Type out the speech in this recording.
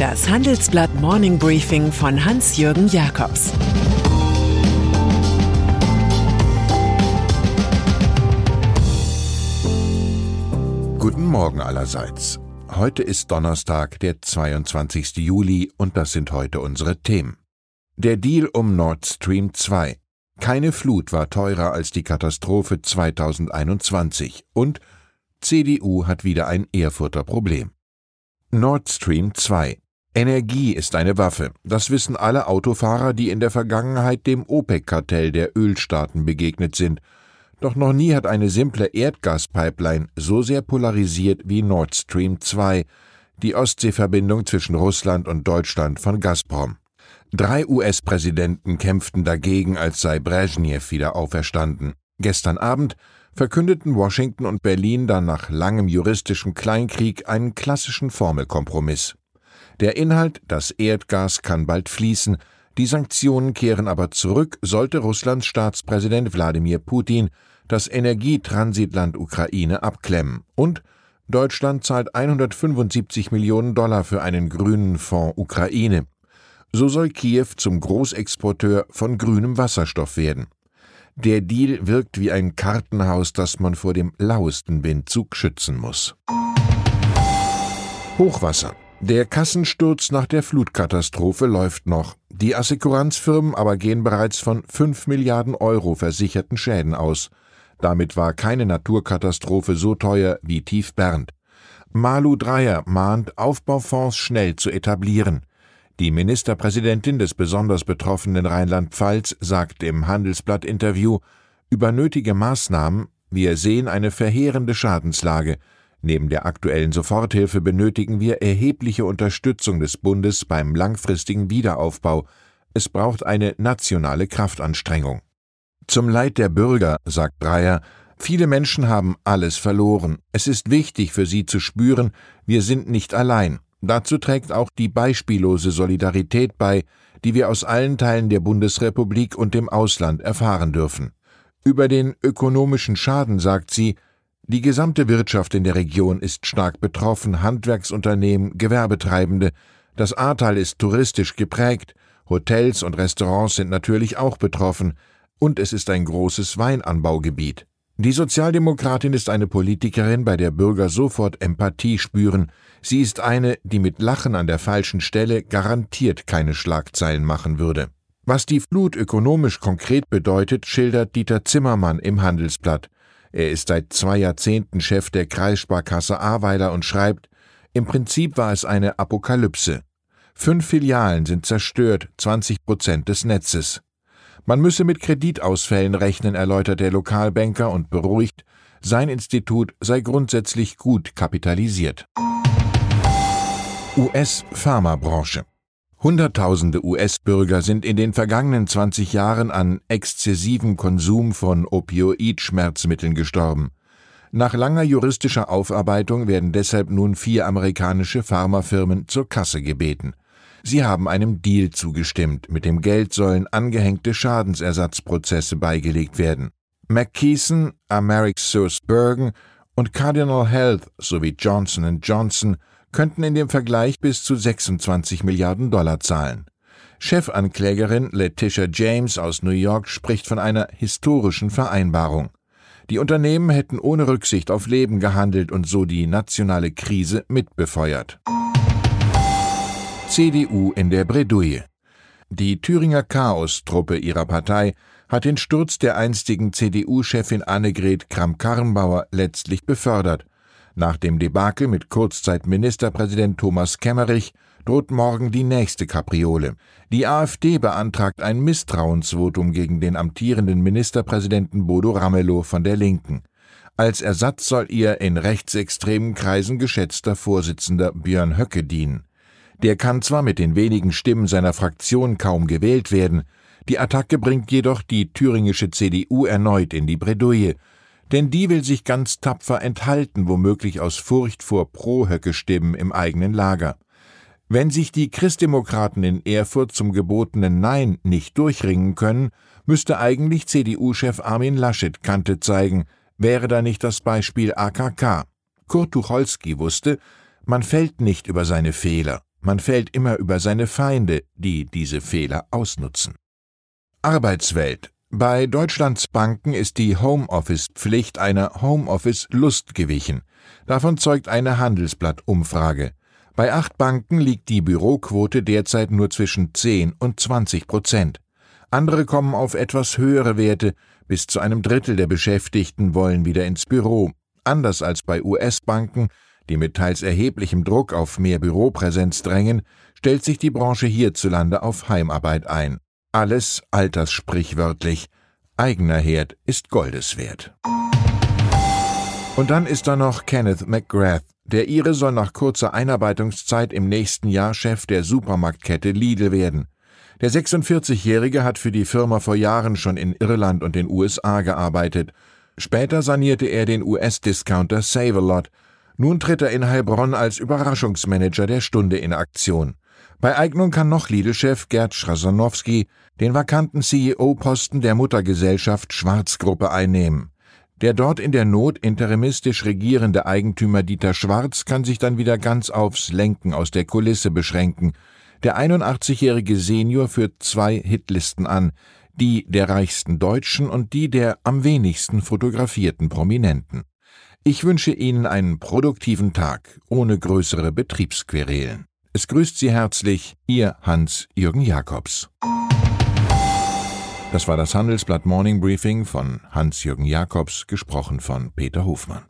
Das Handelsblatt Morning Briefing von Hans-Jürgen Jakobs Guten Morgen allerseits. Heute ist Donnerstag, der 22. Juli, und das sind heute unsere Themen. Der Deal um Nord Stream 2. Keine Flut war teurer als die Katastrophe 2021 und CDU hat wieder ein Erfurter Problem. Nord Stream 2. Energie ist eine Waffe. Das wissen alle Autofahrer, die in der Vergangenheit dem OPEC-Kartell der Ölstaaten begegnet sind. Doch noch nie hat eine simple Erdgaspipeline so sehr polarisiert wie Nord Stream 2, die Ostseeverbindung zwischen Russland und Deutschland von Gazprom. Drei US-Präsidenten kämpften dagegen, als sei Brezhnev wieder auferstanden. Gestern Abend verkündeten Washington und Berlin dann nach langem juristischen Kleinkrieg einen klassischen Formelkompromiss. Der Inhalt, das Erdgas kann bald fließen, die Sanktionen kehren aber zurück, sollte Russlands Staatspräsident Wladimir Putin das Energietransitland Ukraine abklemmen und Deutschland zahlt 175 Millionen Dollar für einen grünen Fonds Ukraine. So soll Kiew zum Großexporteur von grünem Wasserstoff werden. Der Deal wirkt wie ein Kartenhaus, das man vor dem lauesten Windzug schützen muss. Hochwasser. Der Kassensturz nach der Flutkatastrophe läuft noch. Die Assekuranzfirmen aber gehen bereits von 5 Milliarden Euro versicherten Schäden aus. Damit war keine Naturkatastrophe so teuer wie Tief Bernd. Malu Dreyer mahnt, Aufbaufonds schnell zu etablieren. Die Ministerpräsidentin des besonders betroffenen Rheinland-Pfalz sagt im Handelsblatt-Interview, über nötige Maßnahmen, wir sehen eine verheerende Schadenslage. Neben der aktuellen Soforthilfe benötigen wir erhebliche Unterstützung des Bundes beim langfristigen Wiederaufbau. Es braucht eine nationale Kraftanstrengung. Zum Leid der Bürger, sagt Breyer, viele Menschen haben alles verloren. Es ist wichtig für sie zu spüren, wir sind nicht allein. Dazu trägt auch die beispiellose Solidarität bei, die wir aus allen Teilen der Bundesrepublik und dem Ausland erfahren dürfen. Über den ökonomischen Schaden sagt sie, die gesamte Wirtschaft in der Region ist stark betroffen, Handwerksunternehmen, Gewerbetreibende, das Ahrtal ist touristisch geprägt, Hotels und Restaurants sind natürlich auch betroffen, und es ist ein großes Weinanbaugebiet. Die Sozialdemokratin ist eine Politikerin, bei der Bürger sofort Empathie spüren. Sie ist eine, die mit Lachen an der falschen Stelle garantiert keine Schlagzeilen machen würde. Was die Flut ökonomisch konkret bedeutet, schildert Dieter Zimmermann im Handelsblatt. Er ist seit zwei Jahrzehnten Chef der Kreissparkasse Ahrweiler und schreibt, im Prinzip war es eine Apokalypse. Fünf Filialen sind zerstört, 20 Prozent des Netzes. Man müsse mit Kreditausfällen rechnen, erläutert der Lokalbanker und beruhigt, sein Institut sei grundsätzlich gut kapitalisiert. US-Pharmabranche Hunderttausende US-Bürger sind in den vergangenen 20 Jahren an exzessivem Konsum von Opioid-Schmerzmitteln gestorben. Nach langer juristischer Aufarbeitung werden deshalb nun vier amerikanische Pharmafirmen zur Kasse gebeten. Sie haben einem Deal zugestimmt. Mit dem Geld sollen angehängte Schadensersatzprozesse beigelegt werden. McKeeson, Americ Bergen und Cardinal Health sowie Johnson Johnson könnten in dem Vergleich bis zu 26 Milliarden Dollar zahlen. Chefanklägerin Letitia James aus New York spricht von einer historischen Vereinbarung. Die Unternehmen hätten ohne Rücksicht auf Leben gehandelt und so die nationale Krise mitbefeuert. CDU in der Bredouille. Die Thüringer Chaos-Truppe ihrer Partei hat den Sturz der einstigen CDU-Chefin Annegret Kramp-Karrenbauer letztlich befördert. Nach dem Debakel mit Kurzzeitministerpräsident Thomas Kemmerich droht morgen die nächste Kapriole. Die AfD beantragt ein Misstrauensvotum gegen den amtierenden Ministerpräsidenten Bodo Ramelow von der Linken. Als Ersatz soll ihr in rechtsextremen Kreisen geschätzter Vorsitzender Björn Höcke dienen. Der kann zwar mit den wenigen Stimmen seiner Fraktion kaum gewählt werden, die Attacke bringt jedoch die thüringische CDU erneut in die Bredouille, denn die will sich ganz tapfer enthalten, womöglich aus Furcht vor Pro-Höcke-Stimmen im eigenen Lager. Wenn sich die Christdemokraten in Erfurt zum gebotenen Nein nicht durchringen können, müsste eigentlich CDU-Chef Armin Laschet Kante zeigen, wäre da nicht das Beispiel AKK. Kurt Tucholsky wusste, man fällt nicht über seine Fehler, Man fällt immer über seine Feinde, die diese Fehler ausnutzen. Arbeitswelt. Bei Deutschlands Banken ist die Homeoffice-Pflicht einer Homeoffice-Lust gewichen. Davon zeugt eine Handelsblatt-Umfrage. Bei acht Banken liegt die Büroquote derzeit nur zwischen 10 und 20 Prozent. Andere kommen auf etwas höhere Werte, bis zu einem Drittel der Beschäftigten wollen wieder ins Büro. Anders als bei US-Banken, die mit teils erheblichem Druck auf mehr Büropräsenz drängen, stellt sich die Branche hierzulande auf Heimarbeit ein. Alles alterssprichwörtlich. Eigener Herd ist Goldes wert. Und dann ist da noch Kenneth McGrath. Der Ire soll nach kurzer Einarbeitungszeit im nächsten Jahr Chef der Supermarktkette Lidl werden. Der 46-Jährige hat für die Firma vor Jahren schon in Irland und den USA gearbeitet. Später sanierte er den US-Discounter Save-A-Lot. Nun tritt er in Heilbronn als Überraschungsmanager der Stunde in Aktion. Bei Eignung kann noch Lidl-Chef Gerd Schrasanowski den vakanten CEO-Posten der Muttergesellschaft Schwarz-Gruppe einnehmen. Der dort in der Not interimistisch regierende Eigentümer Dieter Schwarz kann sich dann wieder ganz aufs Lenken aus der Kulisse beschränken. Der 81-jährige Senior führt zwei Hitlisten an, die der reichsten Deutschen und die der am wenigsten fotografierten Prominenten. Ich wünsche Ihnen einen produktiven Tag ohne größere Betriebsquerelen. Es grüßt Sie herzlich Ihr Hans-Jürgen Jakobs. Das war das Handelsblatt Morning Briefing von Hans-Jürgen Jakobs, gesprochen von Peter Hofmann.